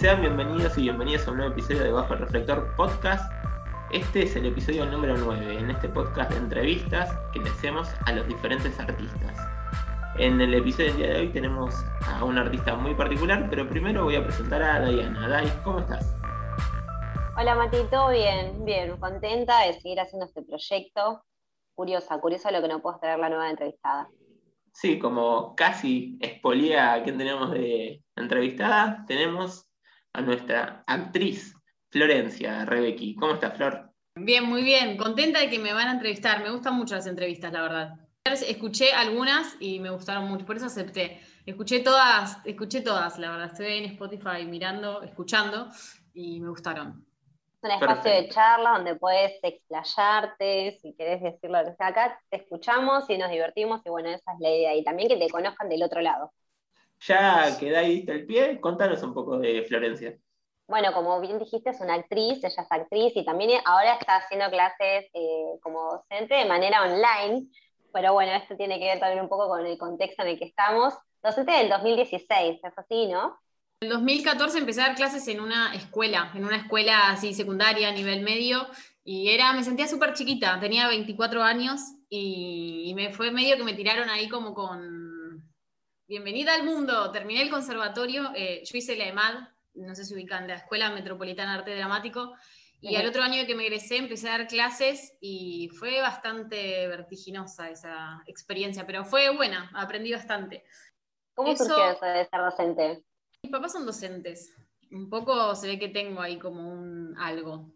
Sean bienvenidos y bienvenidas a un nuevo episodio de Bajo el Reflector Podcast. Este es el episodio número 9 en este podcast de entrevistas que le hacemos a los diferentes artistas. En el episodio del día de hoy tenemos a un artista muy particular, pero primero voy a presentar a Diana. Dai, ¿cómo estás? Hola Mati, todo bien, bien, contenta de seguir haciendo este proyecto. Curiosa, curiosa lo que nos puede traer la nueva entrevistada. Sí, como casi espolía a quien tenemos de entrevistada, tenemos a nuestra actriz Florencia Rebequi. ¿Cómo estás, Flor? Bien, muy bien. Contenta de que me van a entrevistar. Me gustan mucho las entrevistas, la verdad. Escuché algunas y me gustaron mucho, por eso acepté. Escuché todas, escuché todas, la verdad. Estoy en Spotify mirando, escuchando y me gustaron. Es un espacio de charla donde puedes explayarte, si querés decirlo. acá te escuchamos y nos divertimos y bueno, esa es la idea. Y también que te conozcan del otro lado. Ya que ahí el pie, contanos un poco de Florencia. Bueno, como bien dijiste, es una actriz, ella es actriz y también ahora está haciendo clases eh, como docente de manera online. Pero bueno, esto tiene que ver también un poco con el contexto en el que estamos. Docente del 2016, es así, ¿no? En 2014 empecé a dar clases en una escuela, en una escuela así secundaria, nivel medio, y era, me sentía súper chiquita, tenía 24 años y, me fue medio que me tiraron ahí como con bienvenida al mundo, terminé el conservatorio, eh, yo hice la EMAD, no sé si ubican, de la Escuela Metropolitana de Arte Dramático, y al otro año que me egresé empecé a dar clases y fue bastante vertiginosa esa experiencia, pero fue buena, aprendí bastante. ¿Cómo surgió eso de ser docente? Mis papás son docentes. Un poco se ve que tengo ahí como un algo.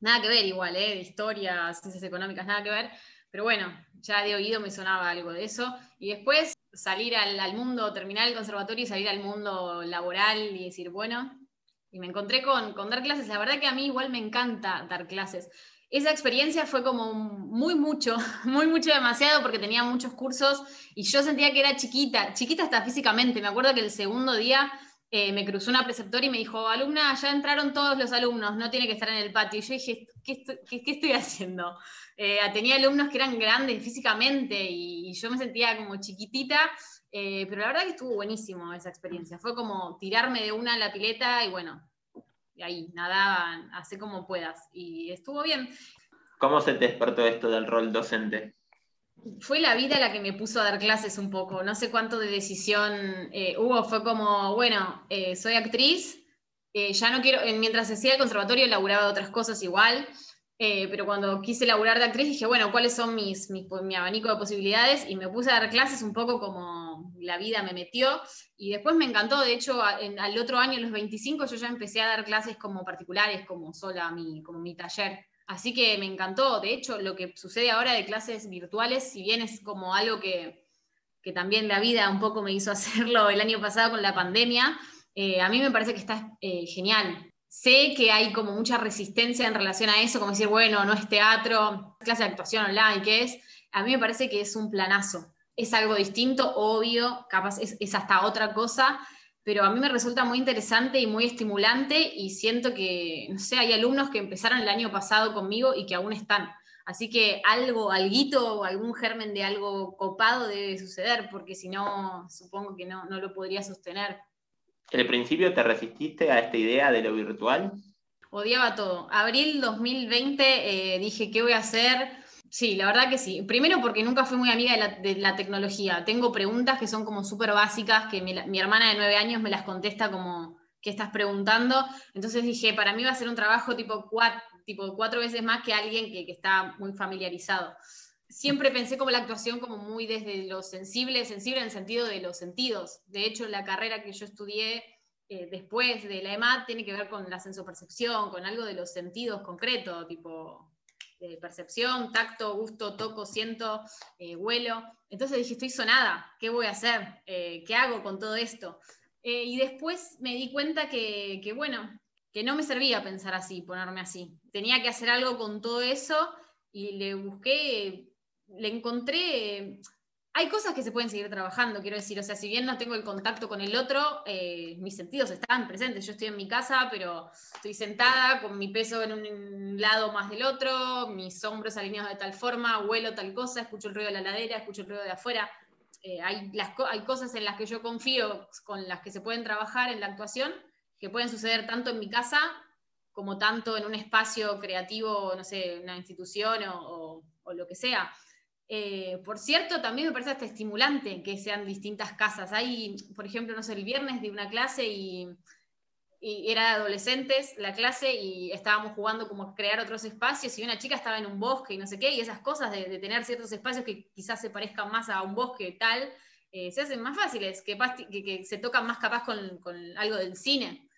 Nada que ver igual, ¿eh? De historia, ciencias económicas, nada que ver. Pero bueno, ya de oído me sonaba algo de eso. Y después salir al, mundo, terminar el conservatorio y salir al mundo laboral y decir, bueno, y me encontré con, con dar clases. La verdad que a mí igual me encanta dar clases esa experiencia fue como muy mucho, muy mucho demasiado porque tenía muchos cursos y yo sentía que era chiquita, chiquita hasta físicamente. Me acuerdo que el segundo día eh, me cruzó una preceptora y me dijo, alumna, ya entraron todos los alumnos, no tiene que estar en el patio. Y yo dije, ¿qué estoy, haciendo? Eh, tenía alumnos que eran grandes físicamente y, yo me sentía como chiquitita, eh, pero la verdad que estuvo buenísimo esa experiencia. Fue como tirarme de una a la pileta y bueno, y ahí nadaban, hace como puedas. Y estuvo bien. ¿Cómo se te despertó esto del rol docente? Fue la vida la que me puso a dar clases un poco. No sé cuánto de decisión eh, hubo. Fue como, bueno, eh, soy actriz, eh, ya no quiero, mientras hacía el conservatorio laburaba de otras cosas igual, pero cuando quise laburar de actriz dije, bueno, ¿cuáles son mis, mi abanico de posibilidades? Y me puse a dar clases un poco como la vida me metió. Y después me encantó, de hecho, al otro año, a los 25, yo ya empecé a dar clases como particulares, como sola, mi, como mi taller. Así que me encantó. De hecho, lo que sucede ahora de clases virtuales, si bien es como algo que, también la vida un poco me hizo hacerlo el año pasado con la pandemia, eh, a mí me parece que está eh, genial. Sé que hay como mucha resistencia en relación a eso, como decir, bueno, no es teatro, clase de actuación online, ¿qué es? A mí me parece que es un planazo. Es algo distinto, obvio, capaz es hasta otra cosa, pero a mí me resulta muy interesante y muy estimulante y siento que, no sé, hay alumnos que empezaron el año pasado conmigo y que aún están. Así que algo, alguito, algún germen de algo copado debe suceder, porque si no, supongo que no, no lo podría sostener. ¿En el principio te resististe a esta idea de lo virtual? Odiaba todo. Abril 2020 eh, dije, ¿qué voy a hacer? Sí, la verdad que sí. Primero porque nunca fui muy amiga de la, tecnología. Tengo preguntas que son como súper básicas, que mi, hermana de nueve años me las contesta como, ¿qué estás preguntando? Entonces dije, para mí va a ser un trabajo tipo cuatro, tipo cuatro veces más que alguien que, está muy familiarizado. Siempre pensé como la actuación como muy desde lo sensible, sensible en el sentido de los sentidos. De hecho, la carrera que yo estudié eh, después de la EMAT tiene que ver con la sensopercepción, con algo de los sentidos concretos, tipo percepción, tacto, gusto, toco, siento, eh. Entonces dije, estoy sonada, ¿qué voy a hacer? Eh, ¿Qué hago con todo esto? Eh, y después me di cuenta que, que, bueno, que no me servía pensar así, ponerme así. Tenía que hacer algo con todo eso y le busqué, le encontré hay cosas que se pueden seguir trabajando, quiero decir, o sea, si bien no tengo el contacto con el otro, eh, mis sentidos están presentes. Yo estoy en mi casa, pero estoy sentada con mi peso en un lado más del otro, mis hombros alineados de tal forma, huelo tal cosa, escucho el ruido de la ladera, escucho el ruido de afuera. Eh, hay, las, hay cosas en las que yo confío, con las que se pueden trabajar en la actuación, que pueden suceder tanto en mi casa como tanto en un espacio creativo, no sé, una institución o, lo que sea. Eh, por cierto, también me parece hasta estimulante que sean distintas casas. Hay, por ejemplo, no sé, el viernes de una clase y, era de adolescentes la clase y estábamos jugando como crear otros espacios y una chica estaba en un bosque y no sé qué, y esas cosas de, tener ciertos espacios que quizás se parezcan más a un bosque tal, eh, se hacen más fáciles, que, que, se tocan más capaz con, con algo del cine.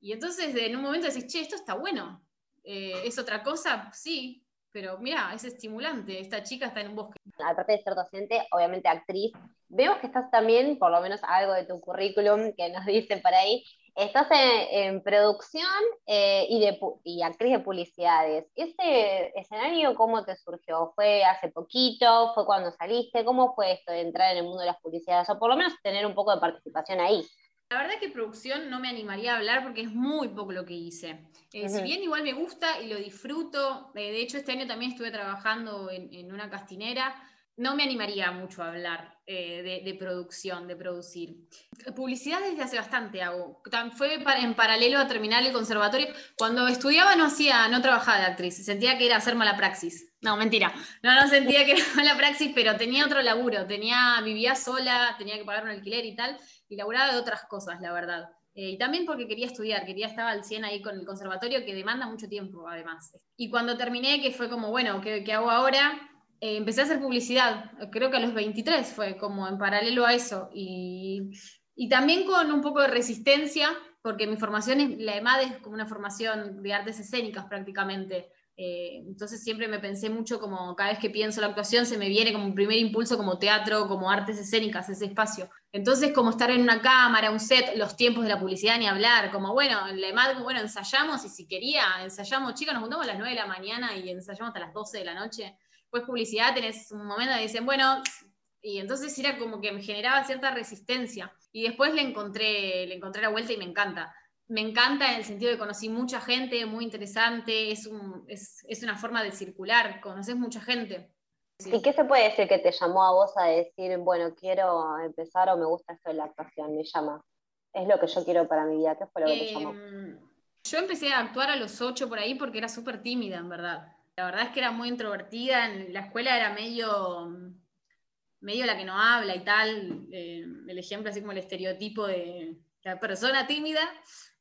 Y entonces en un momento decís, che, esto está bueno. Eh, ¿Es otra cosa? Sí, pero mira, es estimulante. Esta chica está en un bosque. Aparte de ser docente, obviamente actriz, vemos que estás también, por lo menos algo de tu currículum que nos dicen por ahí, estás en, producción eh, y, de, y actriz de publicidades. ¿Ese escenario cómo te surgió? ¿Fue hace poquito? ¿Fue cuando saliste? ¿Cómo fue esto de entrar en el mundo de las publicidades? O por lo menos tener un poco de participación ahí. La verdad que producción no me animaría a hablar porque es muy poco lo que hice. Eh, si bien igual me gusta y lo disfruto, eh, de hecho este año también estuve trabajando en, una castinera, no me animaría mucho a hablar eh, de, producción, de producir. Publicidad desde hace bastante hago. Fue en paralelo a terminar el conservatorio. Cuando estudiaba no hacía, no trabajaba de actriz, sentía que era hacer mala praxis. No, mentira. No, no sentía que era mala praxis, pero tenía otro laburo. Tenía, vivía sola, tenía que pagar un alquiler y tal y laburaba de otras cosas, la verdad. Eh, y también porque quería estudiar, quería estar al 100 ahí con el conservatorio, que demanda mucho tiempo, además. Y cuando terminé, que fue como, bueno, ¿qué, qué hago ahora? Eh, empecé a hacer publicidad, creo que a los 23 fue como en paralelo a eso. Y, y también con un poco de resistencia, porque mi formación, es, la EMAD es como una formación de artes escénicas prácticamente. Eh, entonces siempre me pensé mucho como cada vez que pienso la actuación se me viene como un primer impulso como teatro, como artes escénicas, ese espacio. Entonces como estar en una cámara, un set, los tiempos de la publicidad ni hablar, como bueno, en la EMAD, bueno, ensayamos y si quería, ensayamos, chicos, nos juntamos a las 9 de la mañana y ensayamos hasta las 12 de la noche. Pues publicidad tenés un momento donde dicen, bueno, y entonces era como que me generaba cierta resistencia. Y después le encontré, le encontré la vuelta y me encanta me encanta en el sentido de que conocí mucha gente, muy interesante, es, es, una forma de circular, conoces mucha gente. ¿Y qué se puede decir que te llamó a vos a decir, bueno, quiero empezar o me gusta esto de la actuación, me llama? Es lo que yo quiero para mi vida, ¿qué fue lo que te llamó? Em, yo empecé a actuar a los ocho por ahí porque era súper tímida, en verdad. La verdad es que era muy introvertida, en la escuela era medio, medio la que no habla y tal, eh, el ejemplo así como el estereotipo de la persona tímida,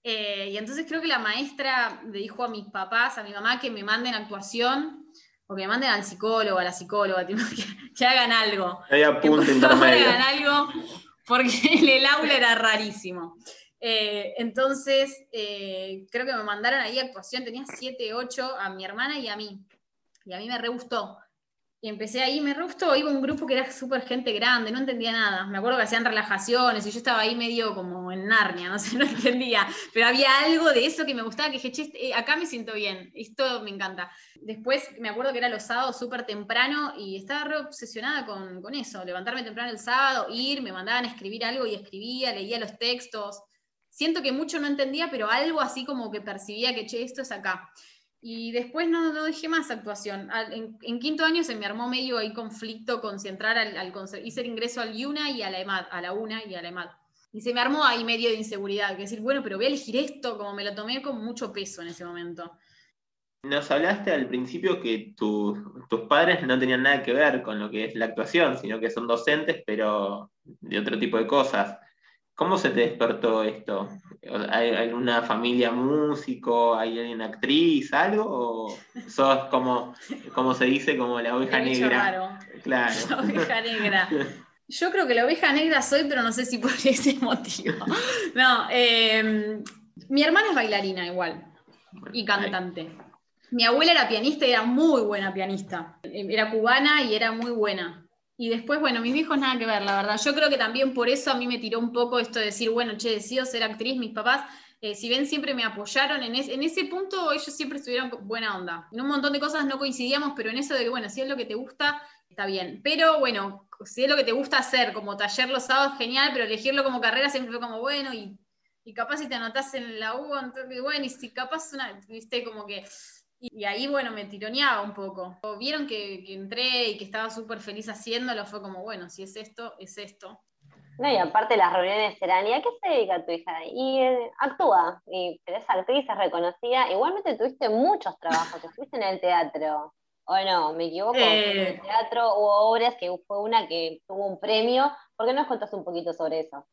eh, y entonces creo que la maestra le dijo a mis papás, a mi mamá, que me manden actuación, o que me manden al psicólogo, a la psicóloga, que, hagan algo. que hagan algo, porque el aula era rarísimo. Eh, entonces, eh, creo que me mandaron ahí actuación, tenía 7, 8 a mi hermana y a mí. Y a mí me re gustó. Y empecé ahí, me gustó, iba un grupo que era súper gente grande, no entendía nada. Me acuerdo que hacían relajaciones y yo estaba ahí medio como en Narnia, no sé, no entendía. Pero había algo de eso que me gustaba, que dije, che, este, acá me siento bien, esto me encanta. Después me acuerdo que era los sábados súper temprano y estaba re obsesionada con, con, eso, levantarme temprano el sábado, ir, me mandaban a escribir algo y escribía, leía los textos. Siento que mucho no entendía, pero algo así como que percibía que, che, esto es acá. Y después no, no dejé más actuación. en, quinto año se me armó medio ahí conflicto con si entrar al, al hice el ingreso al UNA y a la EMAD, a la UNA y a la EMAD. Y se me armó ahí medio de inseguridad, que decir, bueno, pero voy a elegir esto, como me lo tomé con mucho peso en ese momento. Nos hablaste al principio que tus padres no tenían nada que ver con lo que es la actuación, sino que son docentes, pero de otro tipo de cosas. ¿Cómo se te despertó esto? ¿Hay alguna familia músico? ¿Hay alguien actriz? ¿Algo? ¿O sos como, como se dice, como la oveja negra? Claro. La oveja negra. Yo creo que la oveja negra soy, pero no sé si por ese motivo. No, em, mi hermana es bailarina igual y cantante. Mi abuela era pianista y era muy buena pianista. Era cubana y era muy buena. Y después, bueno, mis hijos nada que ver, la verdad. Yo creo que también por eso a mí me tiró un poco esto de decir, bueno, che, decido ser actriz, mis papás, eh, si ven, siempre me apoyaron, en, en, ese punto ellos siempre estuvieron buena onda. En un montón de cosas no coincidíamos, pero en eso de que, bueno, si es lo que te gusta, está bien. Pero bueno, si es lo que te gusta hacer, como taller los sábados, genial, pero elegirlo como carrera siempre fue como, bueno, y, y capaz si te anotás en la U, entonces, bueno, y si capaz, una, viste, como que y ahí, bueno, me tironeaba un poco. Vieron que, entré y que estaba súper feliz haciéndolo, fue como, bueno, si es esto, es esto. No, y aparte las reuniones serán, ¿y a qué se dedica tu hija? Y eh, actúa, y pero es actriz, es reconocida. Igualmente tuviste muchos trabajos, estuviste en el teatro. ¿O no? ¿Me equivoco? En el Eh. teatro hubo obras que fue una que tuvo un premio. ¿Por qué no nos contás un poquito sobre eso?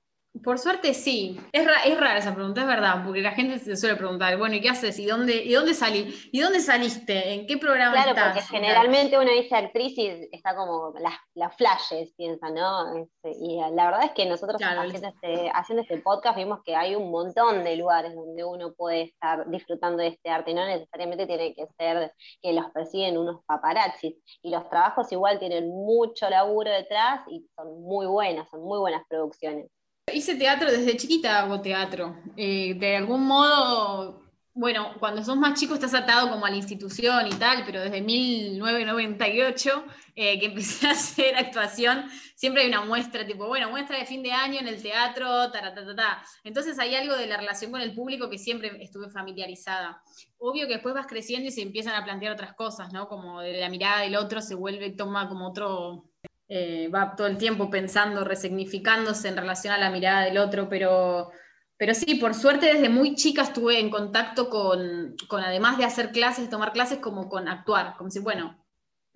Por suerte sí. Es, ra- es rara esa pregunta, es verdad, porque la gente se suele preguntar, bueno, ¿y qué haces? ¿Y dónde, y dónde salí? ¿Y dónde saliste? ¿En qué programa Claro, estás? porque generalmente uno dice actriz y está como las, las flashes, piensa, ¿no? Este, y la verdad es que nosotros Claro, haciendo, este, haciendo este podcast vimos que hay un montón de lugares donde uno puede estar disfrutando de este arte y no necesariamente tiene que ser que los persiguen unos paparazzis. Y los trabajos igual tienen mucho laburo detrás y son muy buenas, son muy buenas producciones. Hice teatro desde chiquita, hago teatro. Eh, de algún modo, bueno, cuando sos más chico estás atado como a la institución y tal, pero desde 1998 eh, que empecé a hacer actuación, siempre hay una muestra, tipo, bueno, muestra de fin de año en el teatro, taratatata. Entonces hay algo de la relación con el público que siempre estuve familiarizada. Obvio que después vas creciendo y se empiezan a plantear otras cosas, ¿no? Como de la mirada del otro se vuelve, toma como otro, eh, va todo el tiempo pensando, resignificándose en relación a la mirada del otro, pero, pero sí, por suerte desde muy chica estuve en contacto con, con, además de hacer clases, tomar clases, como con actuar, como si, bueno,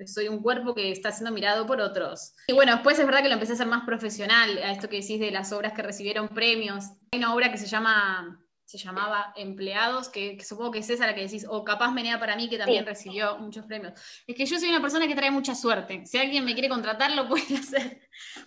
soy un cuerpo que está siendo mirado por otros. Y bueno, después es verdad que lo empecé a hacer más profesional, a esto que decís de las obras que recibieron premios. Hay una obra que se llama se llamaba Empleados, que, que, supongo que es esa la que decís, o capaz Menea para mí, que también sí. recibió muchos premios. Es que yo soy una persona que trae mucha suerte. Si alguien me quiere contratar, lo puede hacer.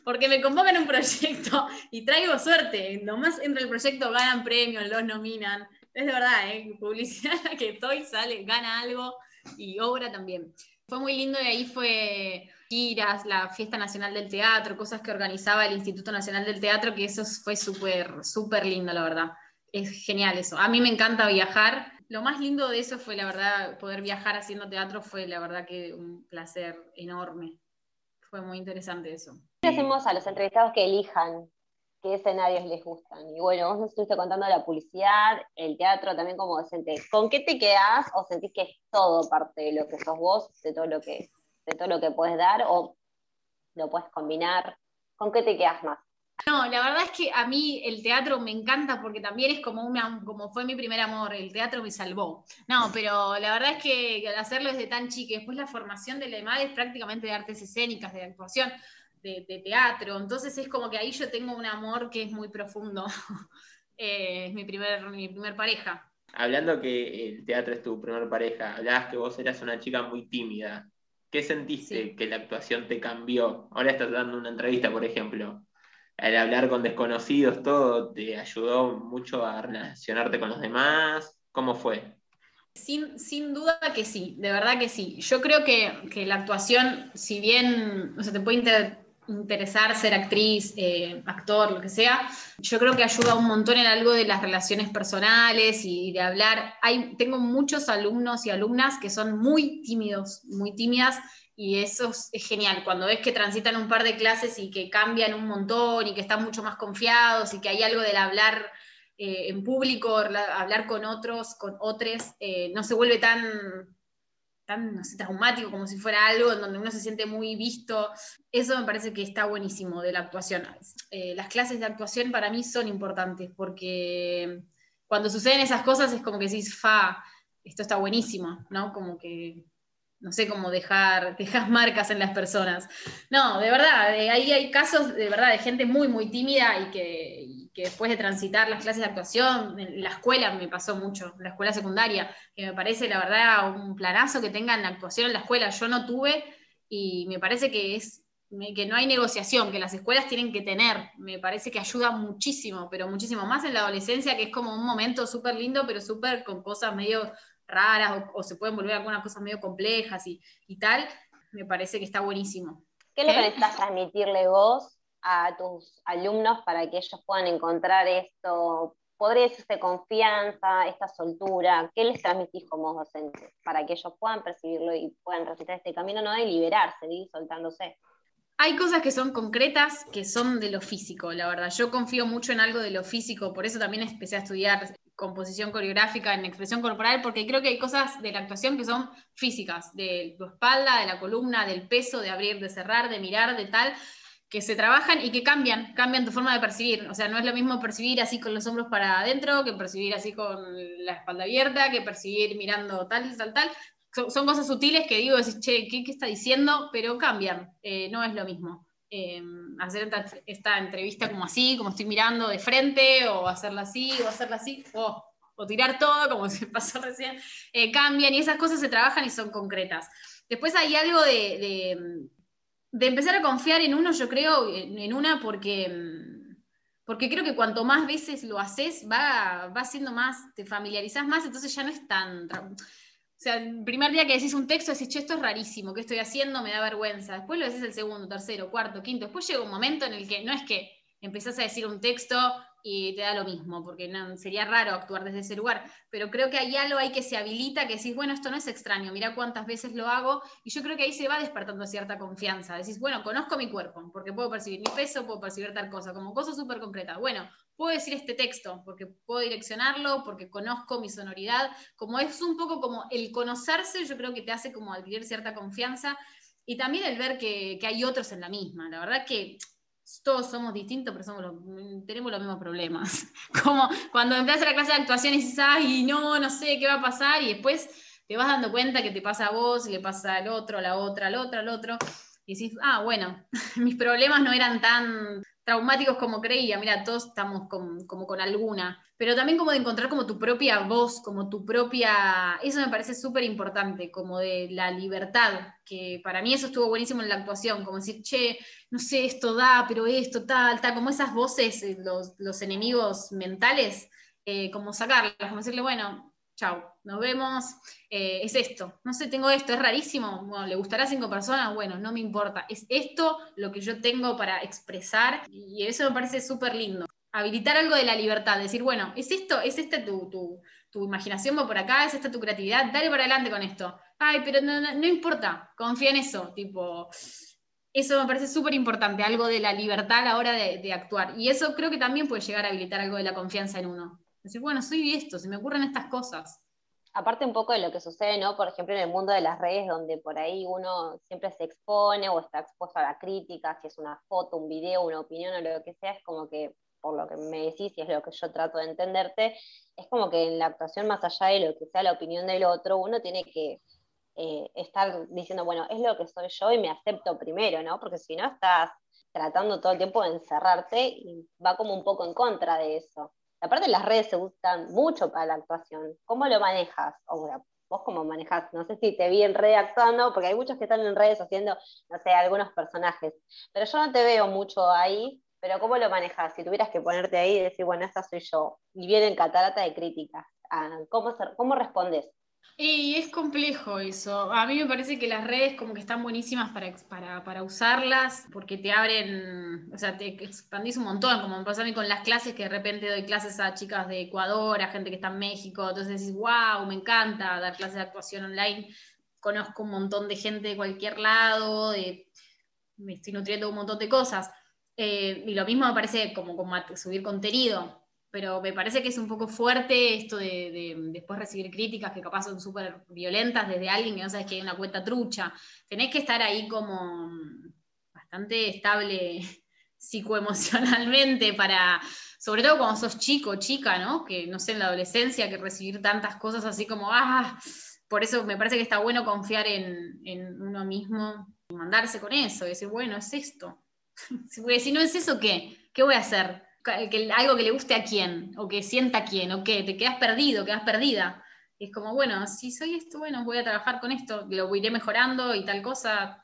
Porque me convocan un proyecto y traigo suerte. Nomás entra el proyecto, ganan premios, los nominan. Es de verdad, ¿eh? publicidad la que estoy, sale, gana algo y obra también. Fue muy lindo y ahí fue giras, la Fiesta Nacional del Teatro, cosas que organizaba el Instituto Nacional del Teatro, que eso fue súper, súper lindo, la verdad es genial eso. A mí me encanta viajar. Lo más lindo de eso fue, la verdad, poder viajar haciendo teatro fue, la verdad, que un placer enorme. Fue muy interesante eso. ¿Qué hacemos a los entrevistados que elijan qué escenarios les gustan? Y bueno, vos nos estuviste contando la publicidad, el teatro también como docente. ¿Con qué te quedás o sentís que es todo parte de lo que sos vos, de todo lo que, de todo lo que puedes dar o lo puedes combinar? ¿Con qué te quedas más? No, la verdad es que a mí el teatro me encanta porque también es como, una, como fue mi primer amor, el teatro me salvó. No, pero la verdad es que al hacerlo desde tan chica, después la formación de la EMAD es prácticamente de artes escénicas, de actuación, de, de teatro, entonces es como que ahí yo tengo un amor que es muy profundo. eh, es mi primer, mi primer pareja. Hablando que el teatro es tu primer pareja, hablabas que vos eras una chica muy tímida. ¿Qué sentiste sí. que la actuación te cambió? Ahora estás dando una entrevista, por ejemplo al hablar con desconocidos, todo, ¿te ayudó mucho a relacionarte con los demás? ¿Cómo fue? Sin, sin duda que sí, de verdad que sí. Yo creo que, que la actuación, si bien o sea, te puede inter, interesar ser actriz, eh, actor, lo que sea, yo creo que ayuda un montón en algo de las relaciones personales y de hablar. Hay, tengo muchos alumnos y alumnas que son muy tímidos, muy tímidas, y eso es genial, cuando ves que transitan un par de clases y que cambian un montón y que están mucho más confiados y que hay algo del hablar eh, en público, hablar con otros, con otros, eh, no se vuelve tan, tan traumático como si fuera algo en donde uno se siente muy visto. Eso me parece que está buenísimo de la actuación. Eh, las clases de actuación para mí son importantes porque cuando suceden esas cosas es como que decís, fa, esto está buenísimo, ¿no? Como que no sé cómo dejar, dejar marcas en las personas. No, de verdad, de ahí hay casos de verdad de gente muy, muy tímida y que, y que, después de transitar las clases de actuación, en la escuela me pasó mucho, la escuela secundaria, que me parece la verdad un planazo que tengan actuación en la escuela. Yo no tuve y me parece que es que no hay negociación, que las escuelas tienen que tener, me parece que ayuda muchísimo, pero muchísimo más en la adolescencia, que es como un momento súper lindo, pero súper con cosas medio raras o, o, se pueden volver algunas cosas medio complejas y, y, tal, me parece que está buenísimo. ¿Qué le necesitas transmitirle vos a tus alumnos para que ellos puedan encontrar esto? ¿Podría decirse confianza, esta soltura? ¿Qué les transmitís como docentes para que ellos puedan percibirlo y puedan transitar este camino, no de liberarse, de soltándose? Hay cosas que son concretas, que son de lo físico, la verdad. Yo confío mucho en algo de lo físico, por eso también empecé a estudiar composición coreográfica en expresión corporal, porque creo que hay cosas de la actuación que son físicas, de tu espalda, de la columna, del peso, de abrir, de cerrar, de mirar, de tal, que se trabajan y que cambian, cambian tu forma de percibir. O sea, no es lo mismo percibir así con los hombros para adentro, que percibir así con la espalda abierta, que percibir mirando tal, tal, tal. Son, cosas sutiles que digo, decís, che, ¿qué, está diciendo? Pero cambian, eh, no es lo mismo. Eh, hacer esta, entrevista como así, como estoy mirando de frente, o hacerla así, o hacerla así, o, tirar todo, como se pasó recién, eh, cambian y esas cosas se trabajan y son concretas. Después hay algo de empezar a confiar en uno, yo creo, en, una, porque, porque creo que cuanto más veces lo haces, va, va siendo más, te familiarizas más, entonces ya no es tan... O sea, el primer día que decís un texto, decís, che, esto es rarísimo, ¿qué estoy haciendo? Me da vergüenza. Después lo decís el segundo, tercero, cuarto, quinto. Después llega un momento en el que no es que empezás a decir un texto y te da lo mismo, porque no, sería raro actuar desde ese lugar. Pero creo que hay algo ahí que se habilita, que decís, bueno, esto no es extraño, mira cuántas veces lo hago, y yo creo que ahí se va despertando cierta confianza. Decís, bueno, conozco mi cuerpo, porque puedo percibir mi peso, puedo percibir tal cosa, como cosa súper concreta. Bueno, puedo decir este texto, porque puedo direccionarlo, porque conozco mi sonoridad. Como es un poco como el conocerse, yo creo que te hace como adquirir cierta confianza. Y también el ver que, que hay otros en la misma. La verdad que todos somos distintos, pero somos tenemos los mismos problemas. Como cuando empiezas la clase de actuación y dices, ay, no, no sé qué va a pasar, y después te vas dando cuenta que te pasa a vos, le pasa al otro, a la otra, al otro, al otro, y decís, ah, bueno, mis problemas no eran tan traumáticos como creía, mira, todos estamos como con alguna, pero también como de encontrar como tu propia voz, como tu propia, eso me parece súper importante, como de la libertad, que para mí eso estuvo buenísimo en la actuación, como decir, che, no sé, esto da, pero esto tal, tal, como esas voces, eh, los, enemigos mentales, eh, como sacarlas, como decirle, bueno, chao, nos vemos, eh, es esto, no sé, tengo esto, es rarísimo, bueno, le gustará a cinco personas, bueno, no me importa, es esto lo que yo tengo para expresar y eso me parece súper lindo. Habilitar algo de la libertad, decir, bueno, es esto, es esta tu, imaginación va por acá, es esta tu creatividad, dale para adelante con esto. Ay, pero no, importa, confía en eso, tipo, eso me parece súper importante, algo de la libertad a la hora de, de actuar. Y eso creo que también puede llegar a habilitar algo de la confianza en uno. Bueno, soy esto, se me ocurren estas cosas. Aparte un poco de lo que sucede, ¿no? Por ejemplo, en el mundo de las redes, donde por ahí uno siempre se expone o está expuesto a la crítica, si es una foto, un video, una opinión o lo que sea, es como que, por lo que me decís y es lo que yo trato de entenderte, es como que en la actuación, más allá de lo que sea la opinión del otro, uno tiene que eh, estar diciendo, bueno, es lo que soy yo y me acepto primero, ¿no? Porque si no estás tratando todo el tiempo de encerrarte y va como un poco en contra de eso. Aparte las redes se gustan mucho para la actuación. ¿Cómo lo manejas? O vos cómo manejas, no sé si te vi en red actuando, porque hay muchos que están en redes haciendo, no sé, algunos personajes, pero yo no te veo mucho ahí, pero ¿cómo lo manejas? Si tuvieras que ponerte ahí y decir, bueno, esta soy yo, y vienen catarata de críticas, ah, ¿cómo, cómo respondes? Y es complejo eso. A mí me parece que las redes como que están buenísimas para, para, usarlas porque te abren, o sea, te expandís un montón, como me pasa a mí con las clases, que de repente doy clases a chicas de Ecuador, a gente que está en México, entonces decís, wow, me encanta dar clases de actuación online, conozco un montón de gente de cualquier lado, me estoy nutriendo un montón de cosas. Eh, y lo mismo me parece como, como subir contenido pero me parece que es un poco fuerte esto de, después recibir críticas que capaz son súper violentas desde alguien que no sabes que hay una cuenta trucha. Tenés que estar ahí como bastante estable psicoemocionalmente para, sobre todo cuando sos chico, chica, ¿no? Que no sé, en la adolescencia, que recibir tantas cosas así como, ah, por eso me parece que está bueno confiar en, uno mismo y mandarse con eso, y decir, bueno, es esto. Porque si no es eso, ¿qué? ¿Qué voy a hacer? Algo que le guste a quién, o que sienta a quién, o que te quedas perdido, quedas perdida. es como, bueno, si soy esto, bueno, voy a trabajar con esto, lo iré mejorando y tal cosa,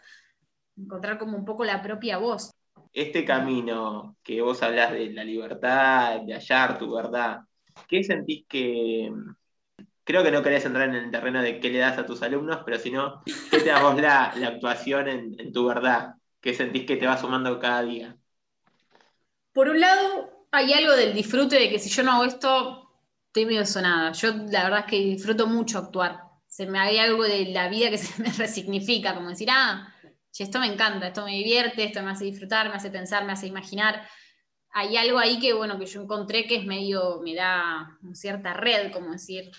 encontrar como un poco la propia voz. Este camino que vos hablas de la libertad, de hallar tu verdad, ¿qué sentís que, creo que no querés entrar en el terreno de qué le das a tus alumnos, pero si no, ¿qué te da vos la, actuación en, en, tu verdad? ¿Qué sentís que te va sumando cada día? Por un lado, hay algo del disfrute de que si yo no hago esto, estoy medio sonada. Yo la verdad es que disfruto mucho actuar. Se me hay algo de la vida que se me resignifica, como decir, ah, esto me encanta, esto me divierte, esto me hace disfrutar, me hace pensar, me hace imaginar. Hay algo ahí que, bueno, que yo encontré que es medio, me da cierta red, como decir.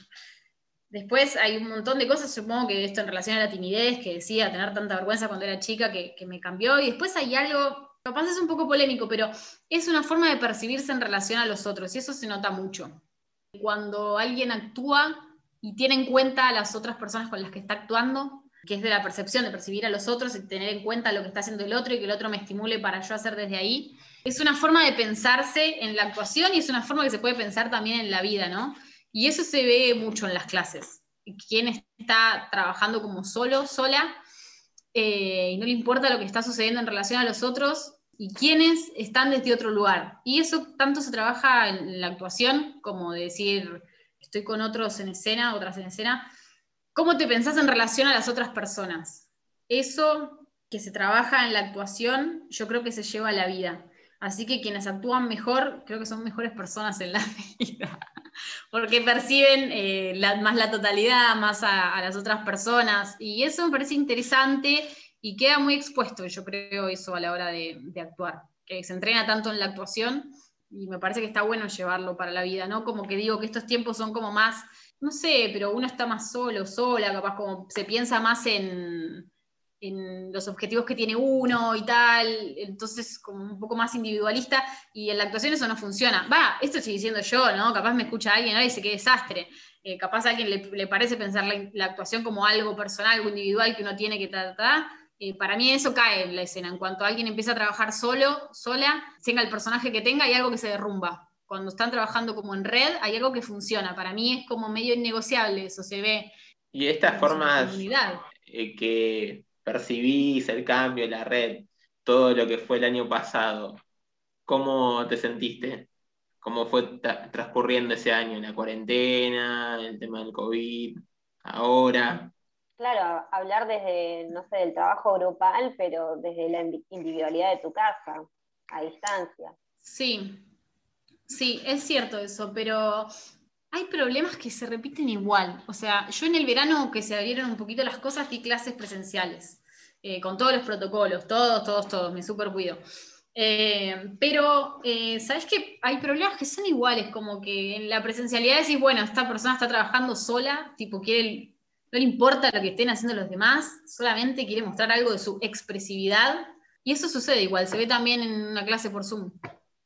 Después hay un montón de cosas, supongo que esto en relación a la timidez, que decía, tener tanta vergüenza cuando era chica, que, que me cambió. Y después hay algo Capaz es un poco polémico, pero es una forma de percibirse en relación a los otros y eso se nota mucho. Cuando alguien actúa y tiene en cuenta a las otras personas con las que está actuando, que es de la percepción de percibir a los otros y tener en cuenta lo que está haciendo el otro y que el otro me estimule para yo hacer desde ahí. Es una forma de pensarse en la actuación y es una forma que se puede pensar también en la vida, ¿no? Y eso se ve mucho en las clases. Quien está trabajando como solo, sola, eh, y no le importa lo que está sucediendo en relación a los otros, y quienes están desde otro lugar. Y eso tanto se trabaja en la actuación como decir, estoy con otros en escena, otras en escena, ¿Cómo te pensás en relación a las otras personas? Eso que se trabaja en la actuación, yo creo que se lleva a la vida. Así que quienes actúan mejor, creo que son mejores personas en la vida, porque perciben eh, más la totalidad, más a, las otras personas. Y eso me parece interesante y queda muy expuesto, yo creo, eso a la hora de, de actuar, que se entrena tanto en la actuación y me parece que está bueno llevarlo para la vida, ¿no? Como que digo que estos tiempos son como más no sé, pero uno está más solo, sola, capaz como se piensa más en, los objetivos que tiene uno y tal, entonces como un poco más individualista, y en la actuación eso no funciona. Va, esto estoy diciendo yo, ¿no? Capaz me escucha alguien y dice qué desastre. Eh, capaz a alguien le, parece pensar la, actuación como algo personal, algo individual que uno tiene que tratar. Eh, para mí eso cae en la escena. En cuanto alguien empieza a trabajar solo, sola, tenga el personaje que tenga, hay algo que se derrumba cuando están trabajando como en red, hay algo que funciona. Para mí es como medio innegociable, eso se ve. Y estas formas eh, que percibís el cambio, la red, todo lo que fue el año pasado, ¿cómo te sentiste? ¿Cómo fue transcurriendo ese año? ¿La cuarentena? ¿El tema del COVID? ¿Ahora? Claro, hablar desde, no sé, del trabajo grupal, pero desde la individualidad de tu casa, a distancia. Sí, Sí, es cierto eso, pero hay problemas que se repiten igual. O sea, yo en el verano que se abrieron un poquito las cosas, di clases presenciales, eh, con todos los protocolos, todos, todos, todos, me super cuido. Eh, pero, eh, ¿sabes qué? Hay problemas que son iguales, como que en la presencialidad decís, bueno, esta persona está trabajando sola, tipo, quiere, no le importa lo que estén haciendo los demás, solamente quiere mostrar algo de su expresividad. Y eso sucede igual, se ve también en una clase por Zoom.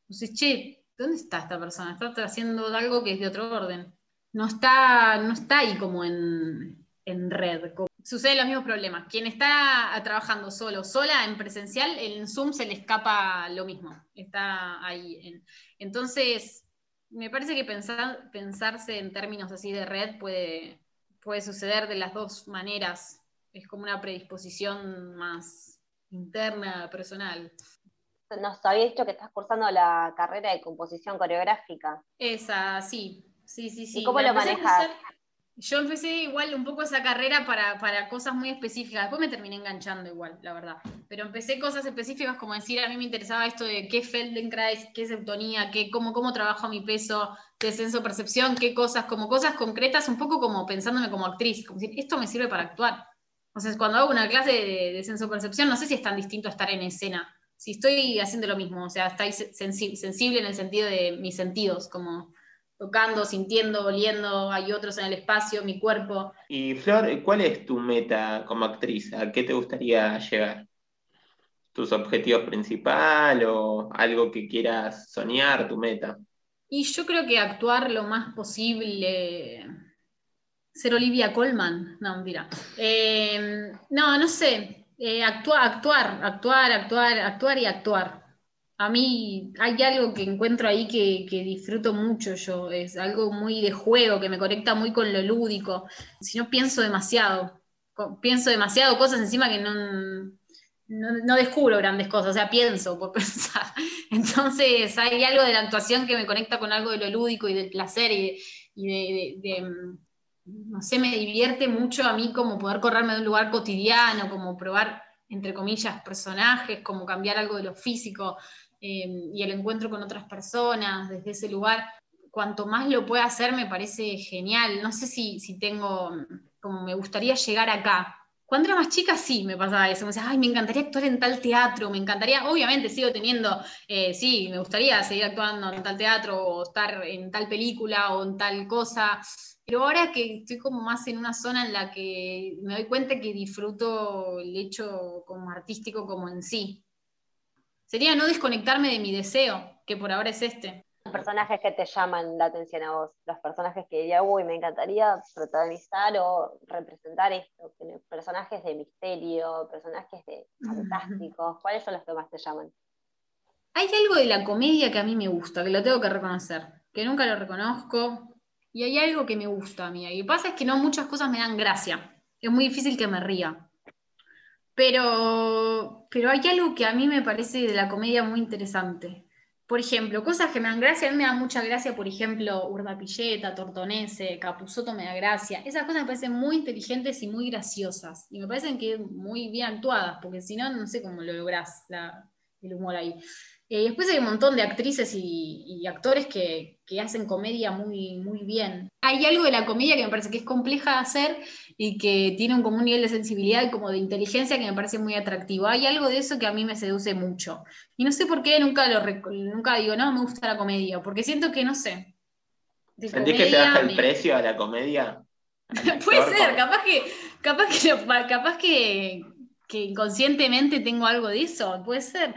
Entonces, che, ¿dónde está esta persona? Está haciendo algo que es de otro orden. No está, no está ahí como en, red. Suceden los mismos problemas. Quien está trabajando solo, sola, en presencial, en Zoom se le escapa lo mismo. Está ahí. entonces, me parece que pensar, pensarse en términos así de red puede, puede suceder de las dos maneras. Es como una predisposición más interna, personal nos había dicho que estás cursando la carrera de composición coreográfica. Esa, sí, sí, sí, sí. ¿Y cómo lo manejas? Yo empecé igual un poco esa carrera para, cosas muy específicas. Después me terminé enganchando igual, la verdad. Pero empecé cosas específicas como decir, a mí me interesaba esto de qué Feldenkrais, qué septonía, qué, cómo, cómo trabajo mi peso, descenso percepción, qué cosas, como cosas concretas, un poco como pensándome como actriz, como decir, esto me sirve para actuar. Sea, cuando hago una clase de descenso percepción, no sé si es tan distinto a estar en escena si estoy haciendo lo mismo, o sea, estoy sensible en el sentido de mis sentidos, como tocando, sintiendo, oliendo, hay otros en el espacio, mi cuerpo. Y Flor, ¿cuál es tu meta como actriz? ¿A qué te gustaría llegar? ¿Tus objetivos principales o algo que quieras soñar, tu meta? Y yo creo que actuar lo más posible. Ser Olivia Colman. No, mira. Eh, no, no sé. Eh, actuar, actuar, actuar, actuar, actuar y actuar. A mí hay algo que encuentro ahí que, disfruto mucho yo, es algo muy de juego, que me conecta muy con lo lúdico. Si no pienso demasiado, pienso demasiado cosas encima que no, no, descubro grandes cosas, o sea, pienso por pensar. Entonces hay algo de la actuación que me conecta con algo de lo lúdico y del placer y de no sé, me divierte mucho a mí como poder correrme de un lugar cotidiano, como probar, entre comillas, personajes, como cambiar algo de lo físico em, y el encuentro con otras personas desde ese lugar. Cuanto más lo pueda hacer me parece genial. No sé si, si tengo, como me gustaría llegar acá, cuando era más chica sí me pasaba eso, me decía, ay, me encantaría actuar en tal teatro, me encantaría, obviamente sigo teniendo, eh, sí, me gustaría seguir actuando en tal teatro o estar en tal película o en tal cosa, pero ahora que estoy como más en una zona en la que me doy cuenta que disfruto el hecho como artístico como en sí. Sería no desconectarme de mi deseo, que por ahora es este. Los personajes que te llaman la atención a vos, los personajes que diría, uy, me encantaría protagonizar o representar esto, personajes de misterio, personajes de fantásticos, ¿cuáles son los que más te llaman? Hay algo de la comedia que a mí me gusta, que lo tengo que reconocer, que nunca lo reconozco, y hay algo que me gusta a mí. Y lo que pasa es que no muchas cosas me dan gracia. Es muy difícil que me ría. Pero, pero hay algo que a mí me parece de la comedia muy interesante. Por ejemplo, cosas que me dan gracia, a mí me da mucha gracia, por ejemplo, Urdapilleta, Tortonese, Capuzoto me da gracia. Esas cosas me parecen muy inteligentes y muy graciosas. Y me parecen que muy bien actuadas, porque si no, no sé cómo lo lográs, el humor ahí. Eh, después hay un montón de actrices y, actores que, hacen comedia muy, muy bien. Hay algo de la comedia que me parece que es compleja de hacer y que tiene un, como un nivel de sensibilidad y como de inteligencia que me parece muy atractivo. Hay algo de eso que a mí me seduce mucho. Y no sé por qué nunca, lo, nunca digo, no, me gusta la comedia, porque siento que, no sé. ¿Sentís que te baja el precio a la comedia? Puede ser, capaz que, capaz que, capaz que, que inconscientemente tengo algo de eso, puede ser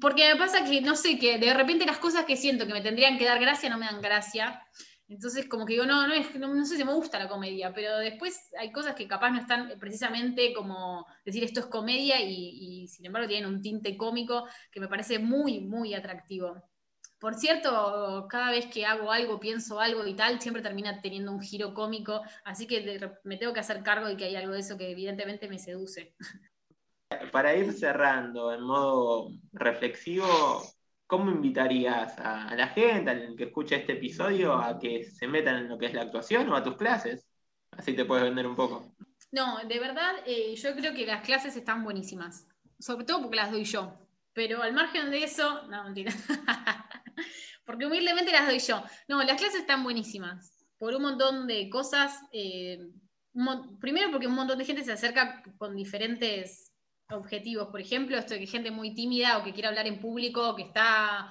porque me pasa que, no sé, que de repente las cosas que siento que me tendrían que dar gracia no me dan gracia. Entonces, como que digo, no, no, es, no, sé si me gusta la comedia, pero después hay cosas que capaz no están precisamente como decir esto es comedia y, sin embargo tienen un tinte cómico que me parece muy, muy atractivo. Por cierto, cada vez que hago algo, pienso algo y tal, siempre termina teniendo un giro cómico, así que me tengo que hacer cargo de que hay algo de eso que evidentemente me seduce. Para ir cerrando en modo reflexivo, ¿cómo invitarías a la gente, al que escucha este episodio, a que se metan en lo que es la actuación o a tus clases? Así te puedes vender un poco. No, de verdad, eh, yo creo que las clases están buenísimas, sobre todo porque las doy yo. Pero al margen de eso, no, mentira. porque humildemente las doy yo. No, las clases están buenísimas, por un montón de cosas. Eh, primero porque un montón de gente se acerca con diferentes objetivos. Por ejemplo, esto de que gente muy tímida o que quiere hablar en público, que está,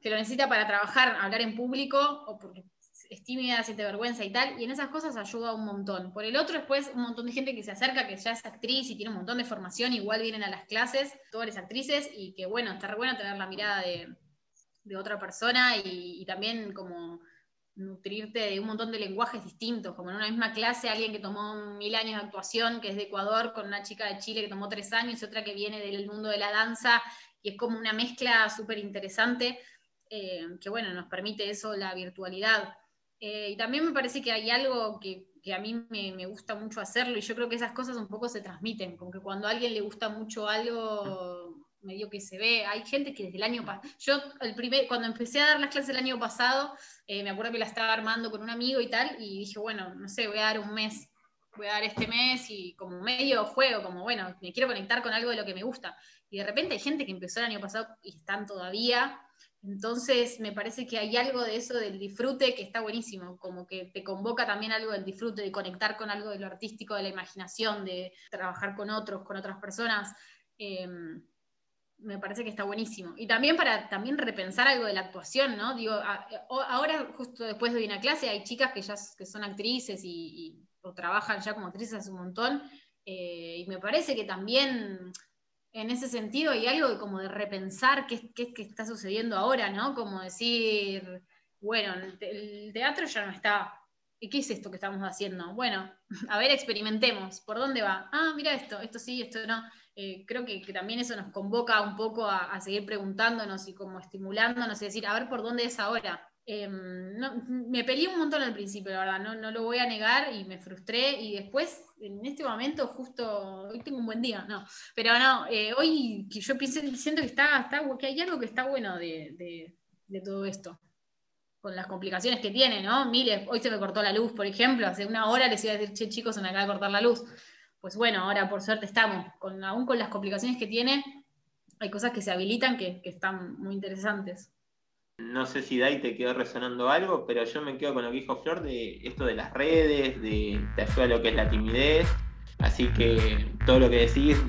que lo necesita para trabajar, hablar en público, o porque es tímida, siente vergüenza y tal, y en esas cosas ayuda un montón. Por el otro, después, un montón de gente que se acerca, que ya es actriz y tiene un montón de formación, igual vienen a las clases, todas las actrices, y que bueno, está re bueno tener la mirada de, otra persona y también como nutrirte de un montón de lenguajes distintos, como en una misma clase alguien que tomó mil años de actuación, que es de Ecuador, con una chica de Chile que tomó tres años, y otra que viene del mundo de la danza, y es como una mezcla súper interesante, eh, que bueno, nos permite eso, la virtualidad. Eh, y también me parece que hay algo que, a mí me, me, gusta mucho hacerlo, y yo creo que esas cosas un poco se transmiten, como que cuando a alguien le gusta mucho algo, medio que se ve. Hay gente que desde el año pasado, yo el primer, cuando empecé a dar las clases el año pasado, eh, me acuerdo que la estaba armando con un amigo y tal, y dije, bueno, no sé, voy a dar un mes, voy a dar este mes y como medio juego, como bueno, me quiero conectar con algo de lo que me gusta. Y de repente hay gente que empezó el año pasado y están todavía. Entonces me parece que hay algo de eso del disfrute que está buenísimo, como que te convoca también algo del disfrute, de conectar con algo de lo artístico, de la imaginación, de trabajar con otros, con otras personas. Em, me parece que está buenísimo. Y también para también repensar algo de la actuación, ¿no? Digo, ahora justo después de una clase hay chicas que ya que son actrices y, o trabajan ya como actrices hace un montón, eh, y me parece que también en ese sentido hay algo como de repensar qué, qué, qué está sucediendo ahora, ¿no? Como decir, bueno, el teatro ya no está, ¿Y qué es esto que estamos haciendo? Bueno, a ver, experimentemos. ¿Por dónde va? Ah, mira esto, esto sí, esto no. Eh, creo que, también eso nos convoca un poco a, seguir preguntándonos y como estimulándonos y decir, a ver por dónde es ahora. Em, me peleé un montón al principio, la verdad, no, lo voy a negar y me frustré y después, en este momento, justo, hoy tengo un buen día, no, pero no, eh, hoy que yo pienso, siento que, está, está, que hay algo que está bueno de todo esto con las complicaciones que tiene, ¿no? Miles, hoy se me cortó la luz, por ejemplo, hace una hora les iba a decir, che, chicos, se me acaba de cortar la luz. Pues bueno, ahora por suerte estamos, aún con las complicaciones que tiene, hay cosas que se habilitan que, están muy interesantes. No sé si Dai te quedó resonando algo, pero yo me quedo con lo que dijo Flor de esto de las redes, de te ayuda a lo que es la timidez. Así que todo lo que decís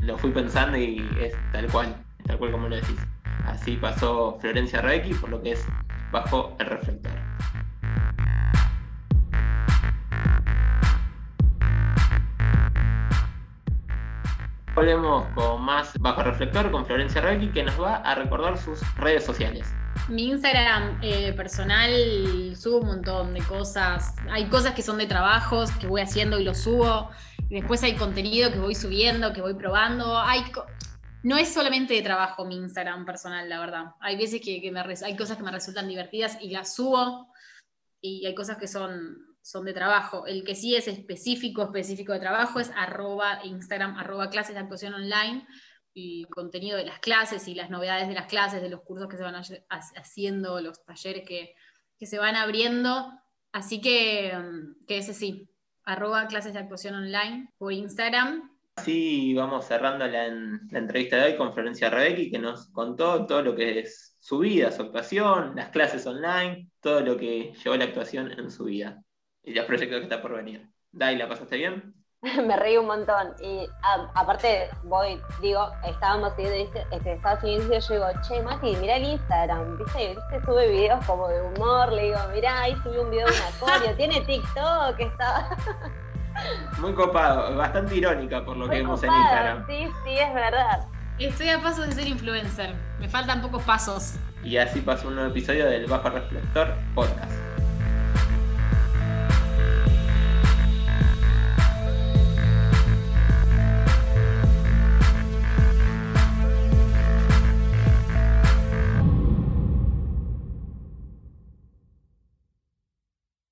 lo fui pensando y es tal cual, tal cual como lo decís. Así pasó Florencia Reiki por lo que es bajo el reflector. Volvemos con más Bajo Reflector con Florencia Rebecky que nos va a recordar sus redes sociales. Mi Instagram eh, personal subo un montón de cosas. Hay cosas que son de trabajos que voy haciendo y los subo. Después hay contenido que voy subiendo, que voy probando. Hay no es solamente de trabajo mi Instagram personal, la verdad. Hay veces que, hay cosas que me resultan divertidas y las subo. Y hay cosas que son, son de trabajo. El que sí es específico, específico de trabajo es arroba Instagram, arroba clases de actuación online y contenido de las clases y las novedades de las clases, de los cursos que se van haciendo, los talleres que, se van abriendo. Así que, que ese sí, arroba clases de actuación online por Instagram. Así vamos cerrando la, la entrevista de hoy con Florencia Rebecki, que nos contó todo lo que es su vida, su actuación, las clases online, todo lo que llevó la actuación en su vida y los proyectos que está por venir. Dai, ¿la pasaste bien? me reí un montón. Y aparte, voy, digo, estábamos siguiendo, este, estaba siguiendo y yo digo, che, Mati, mira el Instagram, ¿viste? ¿viste? Sube videos como de humor, le digo, mira, ahí subí un video de una coreo, tiene TikTok, está. Muy copado, bastante irónica por lo que vemos en Instagram. Sí, sí, es verdad. Estoy a paso de ser influencer, me faltan pocos pasos. Y así pasó un nuevo episodio del Bajo Reflector Podcast.